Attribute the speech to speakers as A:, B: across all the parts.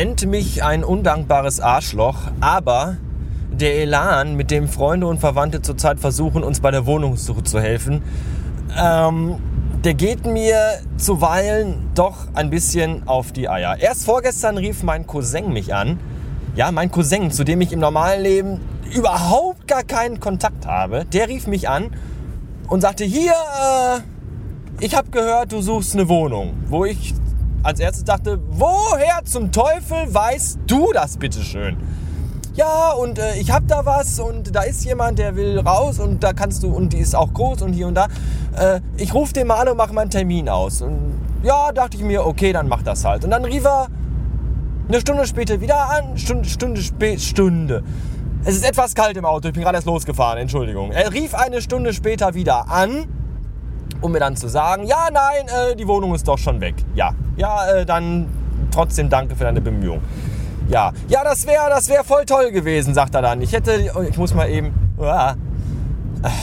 A: nennt mich ein undankbares Arschloch, aber der Elan, mit dem Freunde und Verwandte zurzeit versuchen, uns bei der Wohnungssuche zu helfen, ähm, der geht mir zuweilen doch ein bisschen auf die Eier. Erst vorgestern rief mein Cousin mich an. Ja, mein Cousin, zu dem ich im normalen Leben überhaupt gar keinen Kontakt habe, der rief mich an und sagte, hier, äh, ich habe gehört, du suchst eine Wohnung. Wo ich als erstes dachte, woher zum Teufel weißt du das bitteschön? Ja, und äh, ich habe da was und da ist jemand, der will raus und da kannst du, und die ist auch groß und hier und da. Äh, ich rufe den mal an und mache mal einen Termin aus. Und ja, dachte ich mir, okay, dann mach das halt. Und dann rief er eine Stunde später wieder an, Stunde, Stunde, Stunde. Es ist etwas kalt im Auto, ich bin gerade erst losgefahren, Entschuldigung. Er rief eine Stunde später wieder an, um mir dann zu sagen, ja, nein, äh, die Wohnung ist doch schon weg. Ja, ja, äh, dann trotzdem danke für deine Bemühungen. Ja, ja, das wäre das wär voll toll gewesen, sagt er dann. Ich hätte, ich muss mal eben, uah,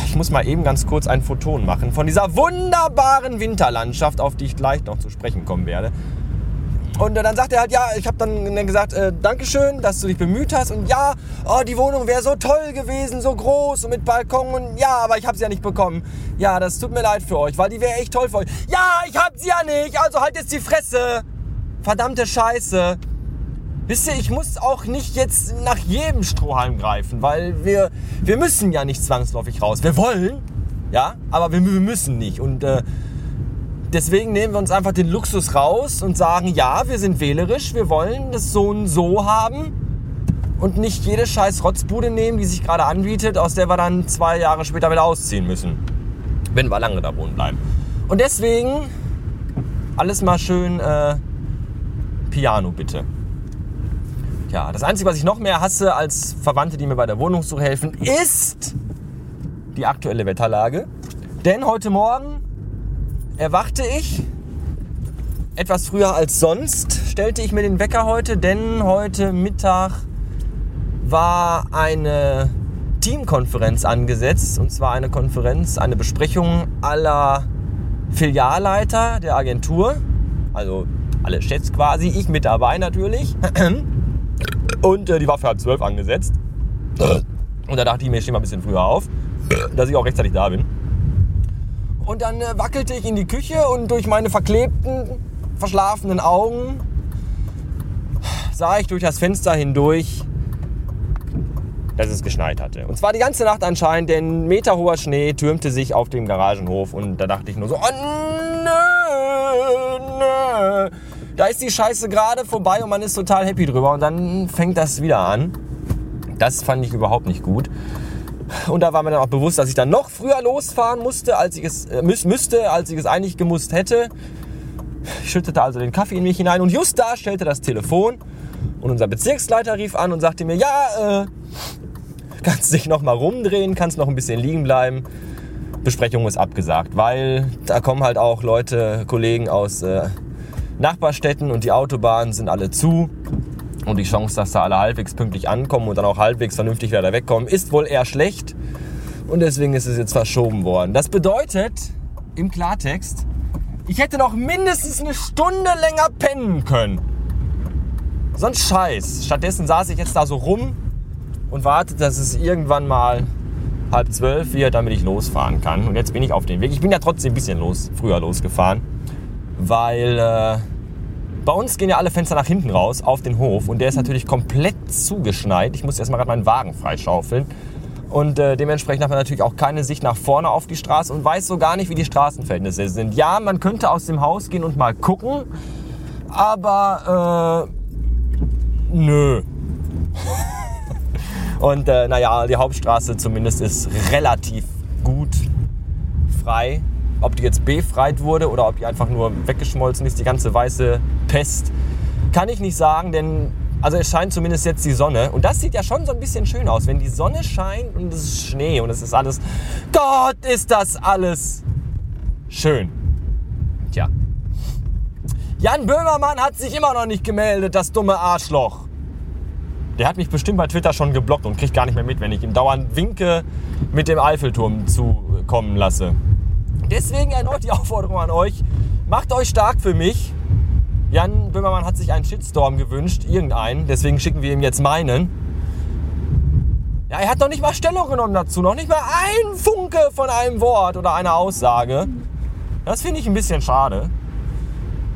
A: ich muss mal eben ganz kurz ein Photon machen von dieser wunderbaren Winterlandschaft, auf die ich gleich noch zu sprechen kommen werde. Und äh, dann sagt er halt, ja, ich habe dann gesagt, äh, Dankeschön, dass du dich bemüht hast. Und ja, oh, die Wohnung wäre so toll gewesen, so groß und mit Balkon. Und ja, aber ich habe sie ja nicht bekommen. Ja, das tut mir leid für euch, weil die wäre echt toll für euch. Ja, ich habe sie ja nicht, also halt jetzt die Fresse. Verdammte Scheiße. Wisst ihr, ich muss auch nicht jetzt nach jedem Strohhalm greifen, weil wir, wir müssen ja nicht zwangsläufig raus. Wir wollen, ja, aber wir, wir müssen nicht. Und äh, deswegen nehmen wir uns einfach den Luxus raus und sagen, ja, wir sind wählerisch, wir wollen das so und so haben und nicht jede scheiß Rotzbude nehmen, die sich gerade anbietet, aus der wir dann zwei Jahre später wieder ausziehen müssen, wenn wir lange da wohnen bleiben. Und deswegen alles mal schön äh, Piano bitte. Ja, das Einzige, was ich noch mehr hasse als Verwandte, die mir bei der Wohnungssuche helfen, ist die aktuelle Wetterlage. Denn heute Morgen erwachte ich etwas früher als sonst, stellte ich mir den Wecker heute, denn heute Mittag war eine Teamkonferenz angesetzt. Und zwar eine Konferenz, eine Besprechung aller Filialleiter der Agentur. Also alle Chefs quasi, ich mit dabei natürlich. Und äh, die war für halb zwölf angesetzt. Und da dachte ich mir, ich stehe mal ein bisschen früher auf, dass ich auch rechtzeitig da bin. Und dann äh, wackelte ich in die Küche und durch meine verklebten, verschlafenen Augen sah ich durch das Fenster hindurch, dass es geschneit hatte. Und zwar die ganze Nacht anscheinend, denn meterhoher Schnee türmte sich auf dem Garagenhof und da dachte ich nur so, oh nö, nö da ist die Scheiße gerade vorbei und man ist total happy drüber und dann fängt das wieder an. Das fand ich überhaupt nicht gut. Und da war mir dann auch bewusst, dass ich dann noch früher losfahren musste, als ich es äh, müsste, als ich es eigentlich gemusst hätte. Ich schüttete also den Kaffee in mich hinein und just da stellte das Telefon und unser Bezirksleiter rief an und sagte mir, ja, äh, kannst dich noch mal rumdrehen, kannst noch ein bisschen liegen bleiben. Besprechung ist abgesagt, weil da kommen halt auch Leute, Kollegen aus äh, Nachbarstädten und die Autobahnen sind alle zu. Und die Chance, dass da alle halbwegs pünktlich ankommen und dann auch halbwegs vernünftig wieder wegkommen, ist wohl eher schlecht. Und deswegen ist es jetzt verschoben worden. Das bedeutet im Klartext, ich hätte noch mindestens eine Stunde länger pennen können. So ein Scheiß. Stattdessen saß ich jetzt da so rum und wartete, dass es irgendwann mal halb zwölf wird, damit ich losfahren kann. Und jetzt bin ich auf dem Weg. Ich bin ja trotzdem ein bisschen los, früher losgefahren weil äh, bei uns gehen ja alle Fenster nach hinten raus auf den Hof und der ist natürlich komplett zugeschneit. Ich muss erstmal gerade meinen Wagen freischaufeln. Und äh, dementsprechend hat man natürlich auch keine Sicht nach vorne auf die Straße und weiß so gar nicht, wie die Straßenverhältnisse sind. Ja, man könnte aus dem Haus gehen und mal gucken, aber äh, nö. und äh, naja, die Hauptstraße zumindest ist relativ gut frei. Ob die jetzt befreit wurde oder ob die einfach nur weggeschmolzen ist, die ganze weiße Pest, kann ich nicht sagen, denn also es scheint zumindest jetzt die Sonne. Und das sieht ja schon so ein bisschen schön aus, wenn die Sonne scheint und es ist Schnee und es ist alles. Gott, ist das alles schön. Tja. Jan Böhmermann hat sich immer noch nicht gemeldet, das dumme Arschloch. Der hat mich bestimmt bei Twitter schon geblockt und kriegt gar nicht mehr mit, wenn ich ihm dauernd winke, mit dem Eiffelturm zukommen lasse. Deswegen erneut die Aufforderung an euch, macht euch stark für mich. Jan Böhmermann hat sich einen Shitstorm gewünscht, irgendeinen, deswegen schicken wir ihm jetzt meinen. Ja, er hat noch nicht mal Stellung genommen dazu, noch nicht mal ein Funke von einem Wort oder einer Aussage. Das finde ich ein bisschen schade,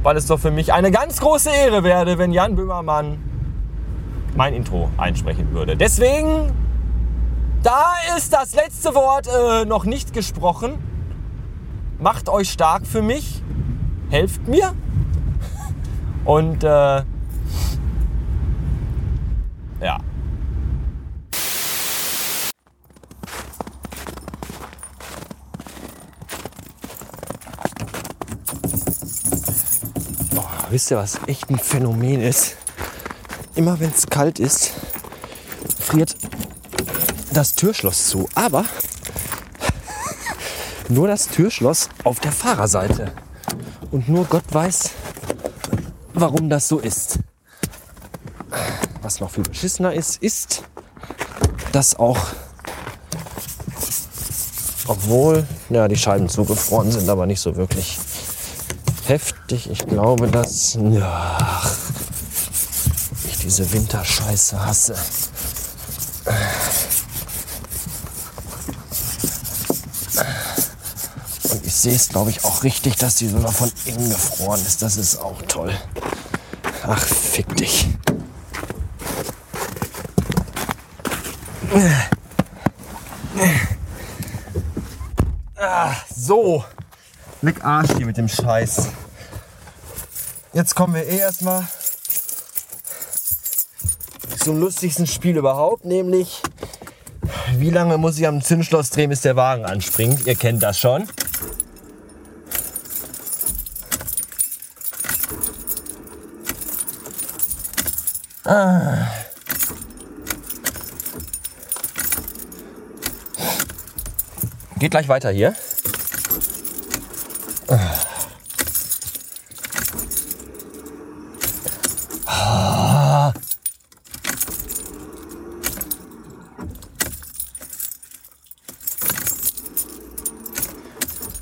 A: weil es doch für mich eine ganz große Ehre wäre, wenn Jan Böhmermann mein Intro einsprechen würde. Deswegen, da ist das letzte Wort äh, noch nicht gesprochen. Macht euch stark für mich, helft mir und äh, ja. Oh, wisst ihr, was echt ein Phänomen ist? Immer wenn es kalt ist, friert das Türschloss zu. Aber nur das Türschloss auf der Fahrerseite. Und nur Gott weiß, warum das so ist. Was noch viel beschissener ist, ist, dass auch, obwohl ja, die Scheiben zugefroren sind, aber nicht so wirklich heftig. Ich glaube, dass ja, ich diese Winterscheiße hasse. Und ich sehe es, glaube ich, auch richtig, dass die sogar von innen gefroren ist. Das ist auch toll. Ach, fick dich. Ah, so. Leck Arsch hier mit dem Scheiß. Jetzt kommen wir eh erstmal zum lustigsten Spiel überhaupt, nämlich wie lange muss ich am Zündschloss drehen, bis der Wagen anspringt. Ihr kennt das schon. Ah. Geht gleich weiter hier. Ah.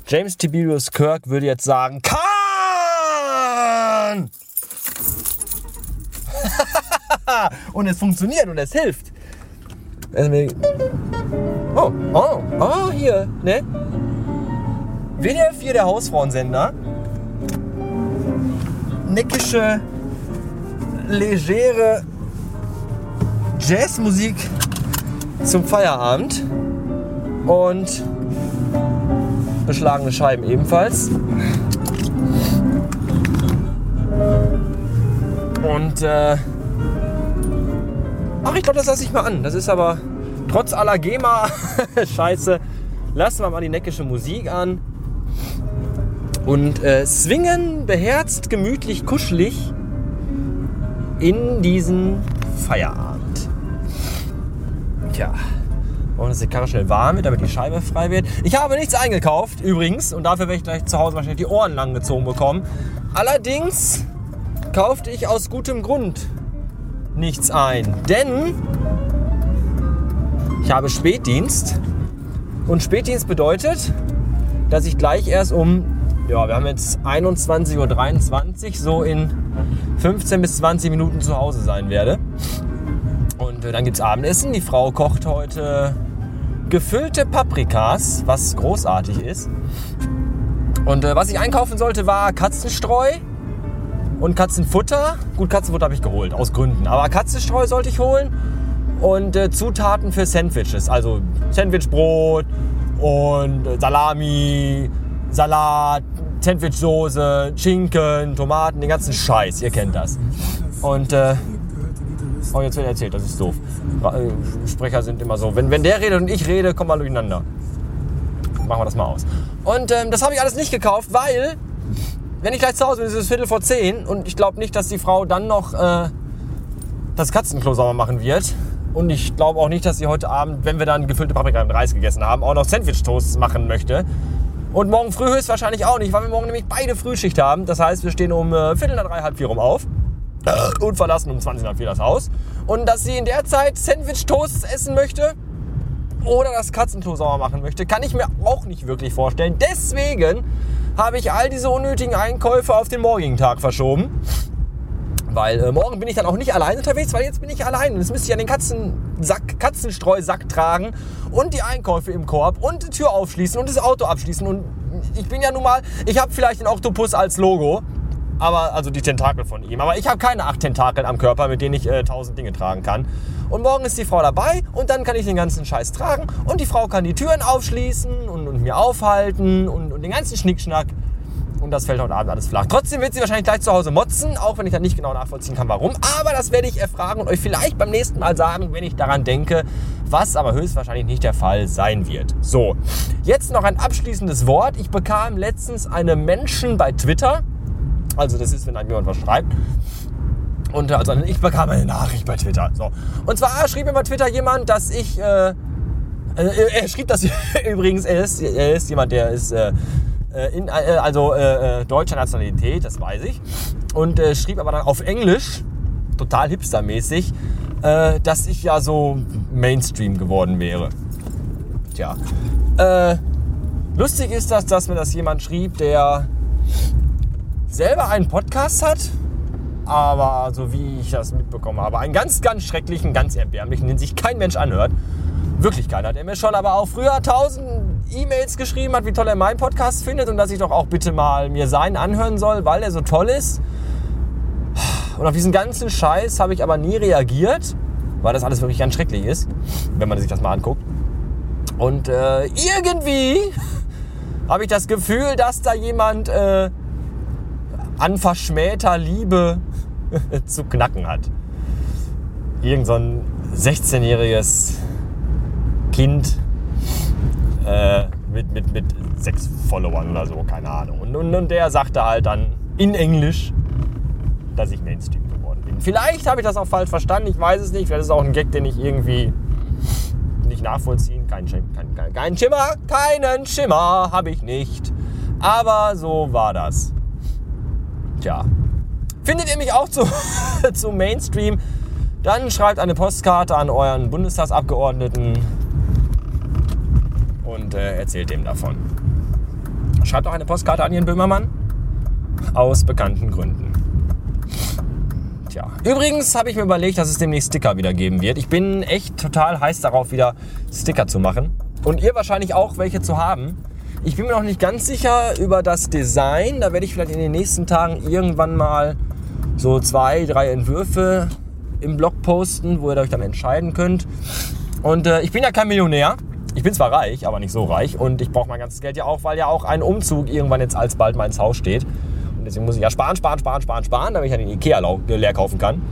A: James Tiberius Kirk würde jetzt sagen, kann! Und es funktioniert und es hilft. Oh, oh, oh, hier, ne? WDR 4, der Hausfrauensender. Neckische, legere Jazzmusik zum Feierabend. Und beschlagene Scheiben ebenfalls. Und äh, ach, ich glaube, das lasse ich mal an. Das ist aber trotz aller GEMA-Scheiße, lassen wir mal die neckische Musik an. Und äh, swingen beherzt, gemütlich, kuschelig in diesen Feierabend. Tja. Und dass die Karre schnell warm wird, damit die Scheibe frei wird. Ich habe nichts eingekauft, übrigens. Und dafür werde ich gleich zu Hause wahrscheinlich die Ohren lang gezogen bekommen. Allerdings kaufte ich aus gutem Grund nichts ein. Denn ich habe Spätdienst. Und Spätdienst bedeutet, dass ich gleich erst um, ja, wir haben jetzt 21.23 Uhr, so in 15 bis 20 Minuten zu Hause sein werde. Und äh, dann gibt es Abendessen. Die Frau kocht heute gefüllte Paprikas, was großartig ist. Und äh, was ich einkaufen sollte, war Katzenstreu und Katzenfutter. Gut, Katzenfutter habe ich geholt, aus Gründen. Aber Katzenstreu sollte ich holen und äh, Zutaten für Sandwiches. Also Sandwichbrot und äh, Salami, Salat, Sandwichsoße, Schinken, Tomaten, den ganzen Scheiß. Ihr kennt das. Und äh, oh, jetzt wird erzählt, das ist doof. Äh, Sprecher sind immer so. Wenn, wenn der redet und ich rede, kommen wir durcheinander. Machen wir das mal aus. Und ähm, das habe ich alles nicht gekauft, weil wenn ich gleich zu Hause bin, ist es Viertel vor zehn und ich glaube nicht, dass die Frau dann noch äh, das Katzenklo sauber machen wird. Und ich glaube auch nicht, dass sie heute Abend, wenn wir dann gefüllte Paprika und Reis gegessen haben, auch noch Sandwich-Toasts machen möchte. Und morgen früh höchstwahrscheinlich auch nicht, weil wir morgen nämlich beide Frühschicht haben. Das heißt, wir stehen um äh, Viertel nach drei, halb vier rum auf und verlassen um 20 nach vier das Haus. Und dass sie in der Zeit Sandwich-Toasts essen möchte oder das Katzenklo sauber machen möchte, kann ich mir auch nicht wirklich vorstellen. Deswegen habe ich all diese unnötigen Einkäufe auf den morgigen Tag verschoben. Weil äh, morgen bin ich dann auch nicht allein unterwegs, weil jetzt bin ich allein. Und jetzt müsste ich ja den Katzensack, Katzenstreusack tragen und die Einkäufe im Korb und die Tür aufschließen und das Auto abschließen. Und ich bin ja nun mal, ich habe vielleicht den Oktopus als Logo, aber also die Tentakel von ihm. Aber ich habe keine acht Tentakel am Körper, mit denen ich äh, tausend Dinge tragen kann. Und morgen ist die Frau dabei und dann kann ich den ganzen Scheiß tragen und die Frau kann die Türen aufschließen und, und mir aufhalten und, und den ganzen Schnickschnack und das fällt heute Abend alles flach. Trotzdem wird sie wahrscheinlich gleich zu Hause motzen, auch wenn ich dann nicht genau nachvollziehen kann, warum. Aber das werde ich erfragen und euch vielleicht beim nächsten Mal sagen, wenn ich daran denke, was aber höchstwahrscheinlich nicht der Fall sein wird. So, jetzt noch ein abschließendes Wort. Ich bekam letztens eine Menschen bei Twitter, also das ist, wenn einem jemand was schreibt, und also ich bekam eine Nachricht bei Twitter. So. Und zwar schrieb mir bei Twitter jemand, dass ich. Äh, äh er schrieb das übrigens, er ist, er ist jemand, der ist äh, äh, in, äh, also äh, äh, deutscher Nationalität, das weiß ich. Und äh, schrieb aber dann auf Englisch, total hipstermäßig, äh, dass ich ja so Mainstream geworden wäre. Tja. Äh, lustig ist das, dass mir das jemand schrieb, der selber einen Podcast hat, aber so wie ich das mitbekommen habe, einen ganz, ganz schrecklichen, ganz erbärmlichen, den sich kein Mensch anhört. Wirklich keiner. Der mir schon aber auch früher tausend E-Mails geschrieben hat, wie toll er meinen Podcast findet und dass ich doch auch bitte mal mir seinen anhören soll, weil er so toll ist. Und auf diesen ganzen Scheiß habe ich aber nie reagiert, weil das alles wirklich ganz schrecklich ist, wenn man sich das mal anguckt. Und äh, irgendwie habe ich das Gefühl, dass da jemand äh, an verschmähter Liebe zu knacken hat. Irgend so ein 16-jähriges Kind äh, mit, mit, mit sechs Followern oder so, keine Ahnung. Und, und, und der sagte halt dann in Englisch, dass ich Mainstream geworden bin. Vielleicht habe ich das auch falsch verstanden, ich weiß es nicht. Vielleicht ist auch ein Gag, den ich irgendwie nicht nachvollziehen. Kein, kein, kein, kein Schimmer, keinen Schimmer habe ich nicht. Aber so war das. Tja. Findet ihr mich auch zu, zu Mainstream? Dann schreibt eine Postkarte an euren Bundestagsabgeordneten und äh, erzählt dem davon. Schreibt auch eine Postkarte an Ihren Böhmermann. Aus bekannten Gründen. Tja. Übrigens habe ich mir überlegt, dass es demnächst Sticker wieder geben wird. Ich bin echt total heiß darauf, wieder Sticker zu machen. Und ihr wahrscheinlich auch welche zu haben. Ich bin mir noch nicht ganz sicher über das Design. Da werde ich vielleicht in den nächsten Tagen irgendwann mal so zwei, drei Entwürfe im Blog posten, wo ihr euch dann entscheiden könnt. Und äh, ich bin ja kein Millionär. Ich bin zwar reich, aber nicht so reich und ich brauche mein ganzes Geld ja auch, weil ja auch ein Umzug irgendwann jetzt alsbald mal ins Haus steht. Und deswegen muss ich ja sparen, sparen, sparen, sparen, sparen, damit ich ja den Ikea leer kaufen kann.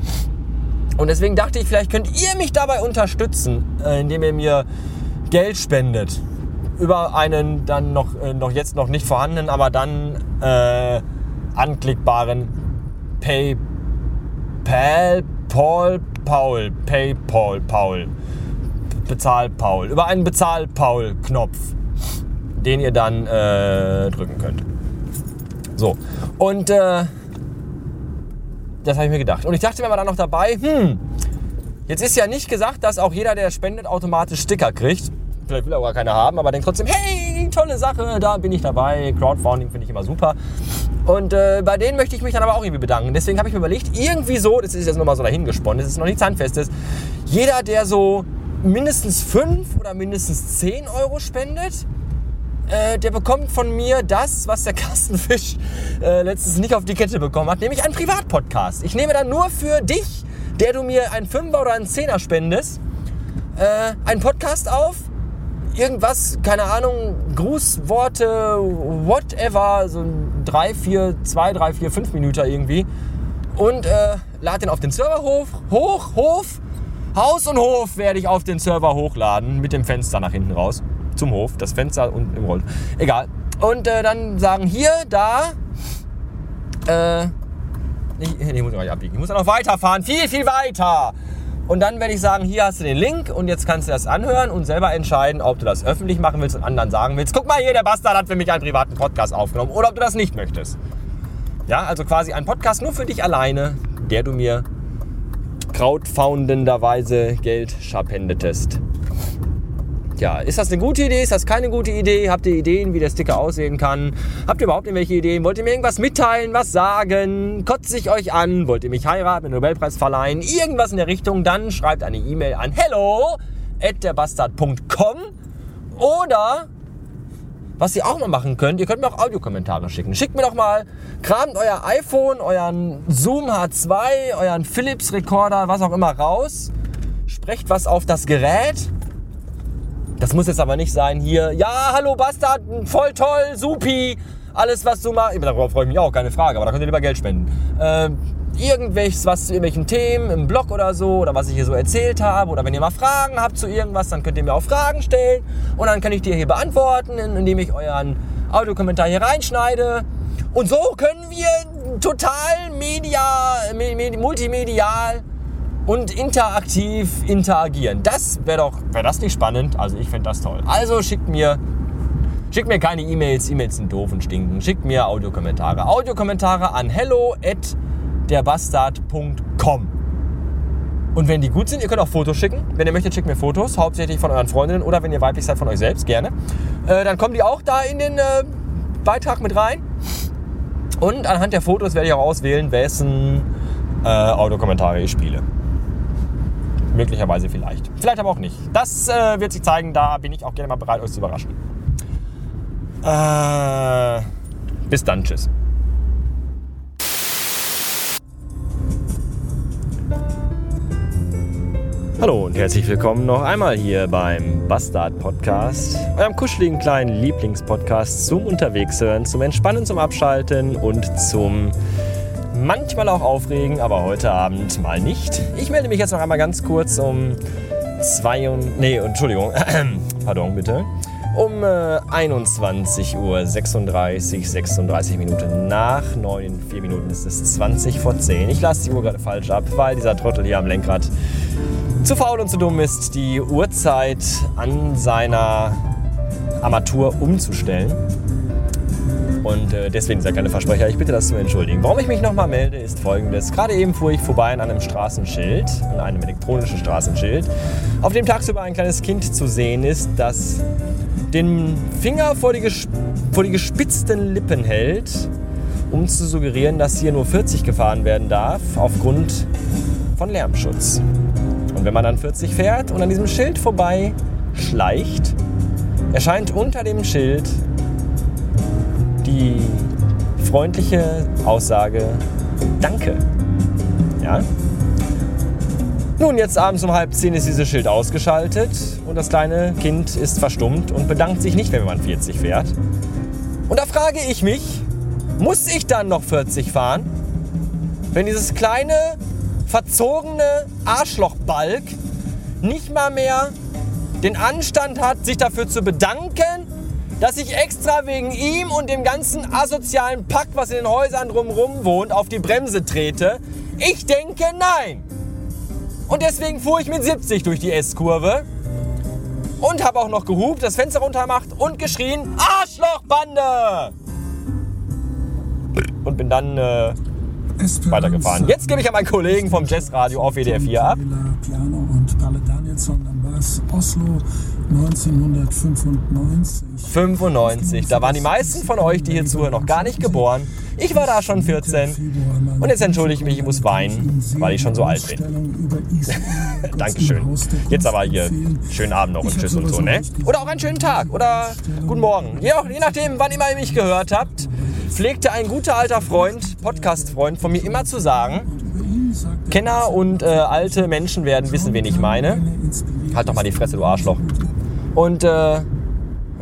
A: Und deswegen dachte ich, vielleicht könnt ihr mich dabei unterstützen, äh, indem ihr mir Geld spendet. Über einen dann noch, äh, noch jetzt noch nicht vorhandenen, aber dann äh, anklickbaren PayPal Paul Paul PayPal Paul Bezahl Paul. Über einen Bezahl Paul-Knopf, den ihr dann äh, drücken könnt. So. Und äh, das habe ich mir gedacht. Und ich dachte mir aber dann noch dabei, hm, jetzt ist ja nicht gesagt, dass auch jeder, der spendet, automatisch Sticker kriegt. Vielleicht will er auch gar keine haben, aber denkt trotzdem, hey, tolle Sache, da bin ich dabei. Crowdfunding finde ich immer super. Und äh, bei denen möchte ich mich dann aber auch irgendwie bedanken. Deswegen habe ich mir überlegt, irgendwie so, das ist jetzt nochmal so dahingesponnen, das ist noch nichts Handfestes, jeder, der so mindestens 5 oder mindestens 10 Euro spendet, äh, der bekommt von mir das, was der Kastenfisch äh, letztens nicht auf die Kette bekommen hat, nämlich einen Privatpodcast. Ich nehme dann nur für dich, der du mir einen Fünfer oder einen Zehner spendest, äh, einen Podcast auf. Irgendwas, keine Ahnung, Grußworte, whatever, so drei, vier, zwei, drei, vier, fünf Minuten irgendwie. Und äh, lad den auf den Server hoch, hoch, Hof Haus und Hof werde ich auf den Server hochladen mit dem Fenster nach hinten raus. Zum Hof, das Fenster und im Roll. Egal. Und äh, dann sagen hier, da. Äh, ich, ich muss mal abbiegen. Ich muss noch weiterfahren. Viel, viel weiter. Und dann werde ich sagen, hier hast du den Link und jetzt kannst du das anhören und selber entscheiden, ob du das öffentlich machen willst und anderen sagen willst. Guck mal hier, der Bastard hat für mich einen privaten Podcast aufgenommen oder ob du das nicht möchtest. Ja, also quasi ein Podcast nur für dich alleine, der du mir crowdfoundenderweise Geld scharpendetest. Tja, ist das eine gute Idee? Ist das keine gute Idee? Habt ihr Ideen, wie der Sticker aussehen kann? Habt ihr überhaupt irgendwelche Ideen? Wollt ihr mir irgendwas mitteilen, was sagen? Kotze ich euch an? Wollt ihr mich heiraten, einen Nobelpreis verleihen? Irgendwas in der Richtung? Dann schreibt eine E-Mail an hello at derbastard.com oder was ihr auch mal machen könnt, ihr könnt mir auch Audiokommentare schicken. Schickt mir doch mal, kramt euer iPhone, euren Zoom H2, euren Philips Recorder, was auch immer raus. Sprecht was auf das Gerät das muss jetzt aber nicht sein hier, ja, hallo Bastard, voll toll, supi, alles was du machst. Darauf freue ich mich auch, keine Frage, aber da könnt ihr lieber Geld spenden. Äh, irgendwelches, was zu irgendwelchen Themen im Blog oder so, oder was ich hier so erzählt habe, oder wenn ihr mal Fragen habt zu irgendwas, dann könnt ihr mir auch Fragen stellen und dann kann ich die hier beantworten, indem ich euren Audiokommentar hier reinschneide. Und so können wir total media, multimedial und interaktiv interagieren. Das wäre doch, wäre das nicht spannend? Also ich fände das toll. Also schickt mir, schickt mir keine E-Mails, E-Mails sind doof und stinken. Schickt mir Audiokommentare. Audiokommentare an hello at derbastard.com. Und wenn die gut sind, ihr könnt auch Fotos schicken. Wenn ihr möchtet, schickt mir Fotos, hauptsächlich von euren Freundinnen oder wenn ihr weiblich seid, von euch selbst, gerne. Äh, dann kommen die auch da in den äh, Beitrag mit rein. Und anhand der Fotos werde ich auch auswählen, wessen äh, Audiokommentare ich spiele. Möglicherweise vielleicht. Vielleicht aber auch nicht. Das äh, wird sich zeigen. Da bin ich auch gerne mal bereit, euch zu überraschen. Äh, bis dann. Tschüss. Hallo und herzlich willkommen noch einmal hier beim Bastard Podcast, eurem kuscheligen kleinen Lieblingspodcast zum Unterwegshören, zum Entspannen, zum Abschalten und zum manchmal auch aufregen, aber heute Abend mal nicht. Ich melde mich jetzt noch einmal ganz kurz um zwei und, nee, Entschuldigung, pardon bitte, um äh, 21 Uhr 36, 36 Minuten nach 9, in 4 Minuten ist es 20 vor 10. Ich lasse die Uhr gerade falsch ab, weil dieser Trottel hier am Lenkrad zu faul und zu dumm ist, die Uhrzeit an seiner Armatur umzustellen. Und äh, deswegen dieser kleine Versprecher, ich bitte das zu entschuldigen. Warum ich mich nochmal melde, ist folgendes. Gerade eben fuhr ich vorbei an einem Straßenschild, an einem elektronischen Straßenschild, auf dem tagsüber ein kleines Kind zu sehen ist, das den Finger vor die, vor die gespitzten Lippen hält, um zu suggerieren, dass hier nur 40 gefahren werden darf, aufgrund von Lärmschutz. Und wenn man dann 40 fährt und an diesem Schild vorbei schleicht, erscheint unter dem Schild die freundliche Aussage Danke. Ja? Nun, jetzt abends um halb zehn ist dieses Schild ausgeschaltet und das kleine Kind ist verstummt und bedankt sich nicht, wenn man 40 fährt. Und da frage ich mich, muss ich dann noch 40 fahren? Wenn dieses kleine, verzogene Arschlochbalk nicht mal mehr den Anstand hat, sich dafür zu bedanken, dass ich extra wegen ihm und dem ganzen asozialen Pack, was in den Häusern drumherum wohnt, auf die Bremse trete? Ich denke nein. Und deswegen fuhr ich mit 70 durch die S-Kurve und habe auch noch gehupt, das Fenster runtergemacht und geschrien, Arschlochbande! Und bin dann äh, weitergefahren. Jetzt gebe ich an meinen Kollegen vom Jazzradio auf WDR 4 ab. Piano und Palle Danielsson am Bass Oslo 1995. 95. Da waren die meisten von euch, die hier zuhören, noch gar nicht geboren. Ich war da schon 14. Und jetzt entschuldige ich mich, ich muss weinen, weil ich schon so alt bin. Dankeschön. Jetzt aber hier schönen Abend noch und tschüss und so, ne? Oder auch einen schönen Tag oder guten Morgen. Je, je nachdem, wann immer ihr mich gehört habt, pflegte ein guter alter Freund, Podcast-Freund von mir immer zu sagen, Kenner und äh, alte Menschen werden wissen, wen ich meine. Halt doch mal die Fresse, du Arschloch. Und äh,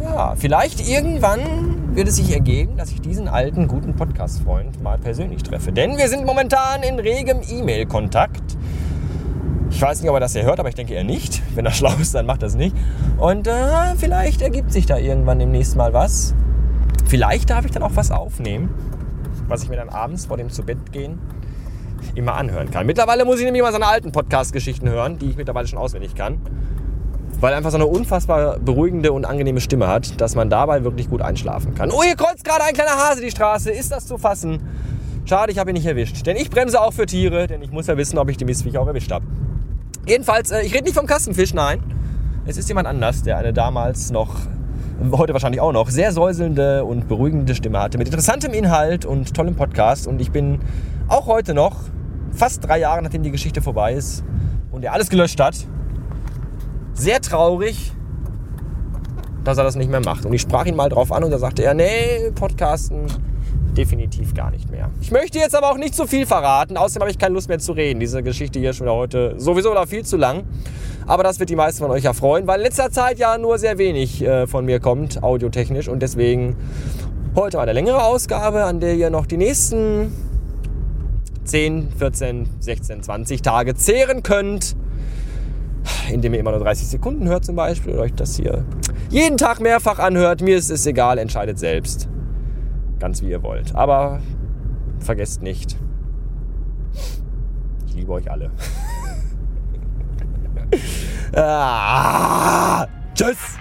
A: ja, vielleicht irgendwann wird es sich ergeben, dass ich diesen alten, guten Podcast-Freund mal persönlich treffe. Denn wir sind momentan in regem E-Mail-Kontakt. Ich weiß nicht, ob er das hier hört, aber ich denke eher nicht. Wenn er schlau ist, dann macht er es nicht. Und äh, vielleicht ergibt sich da irgendwann demnächst mal was. Vielleicht darf ich dann auch was aufnehmen, was ich mir dann abends vor dem zu Bett gehen immer anhören kann. Mittlerweile muss ich nämlich mal seine alten Podcast-Geschichten hören, die ich mittlerweile schon auswendig kann weil er einfach so eine unfassbar beruhigende und angenehme Stimme hat, dass man dabei wirklich gut einschlafen kann. Oh, hier kreuzt gerade ein kleiner Hase die Straße. Ist das zu fassen? Schade, ich habe ihn nicht erwischt. Denn ich bremse auch für Tiere, denn ich muss ja wissen, ob ich die Mistviech auch erwischt habe. Jedenfalls, äh, ich rede nicht vom Kastenfisch, nein. Es ist jemand anders, der eine damals noch, heute wahrscheinlich auch noch, sehr säuselnde und beruhigende Stimme hatte. Mit interessantem Inhalt und tollem Podcast. Und ich bin auch heute noch, fast drei Jahre nachdem die Geschichte vorbei ist und er alles gelöscht hat, sehr traurig, dass er das nicht mehr macht. Und ich sprach ihn mal drauf an und da sagte er, nee, Podcasten definitiv gar nicht mehr. Ich möchte jetzt aber auch nicht zu viel verraten. Außerdem habe ich keine Lust mehr zu reden. Diese Geschichte hier ist schon wieder heute sowieso noch viel zu lang. Aber das wird die meisten von euch ja freuen, weil in letzter Zeit ja nur sehr wenig äh, von mir kommt, audiotechnisch. Und deswegen heute eine längere Ausgabe, an der ihr noch die nächsten 10, 14, 16, 20 Tage zehren könnt. Indem ihr immer nur 30 Sekunden hört zum Beispiel oder euch das hier jeden Tag mehrfach anhört. Mir ist es egal, entscheidet selbst. Ganz wie ihr wollt. Aber vergesst nicht, ich liebe euch alle. ah, tschüss!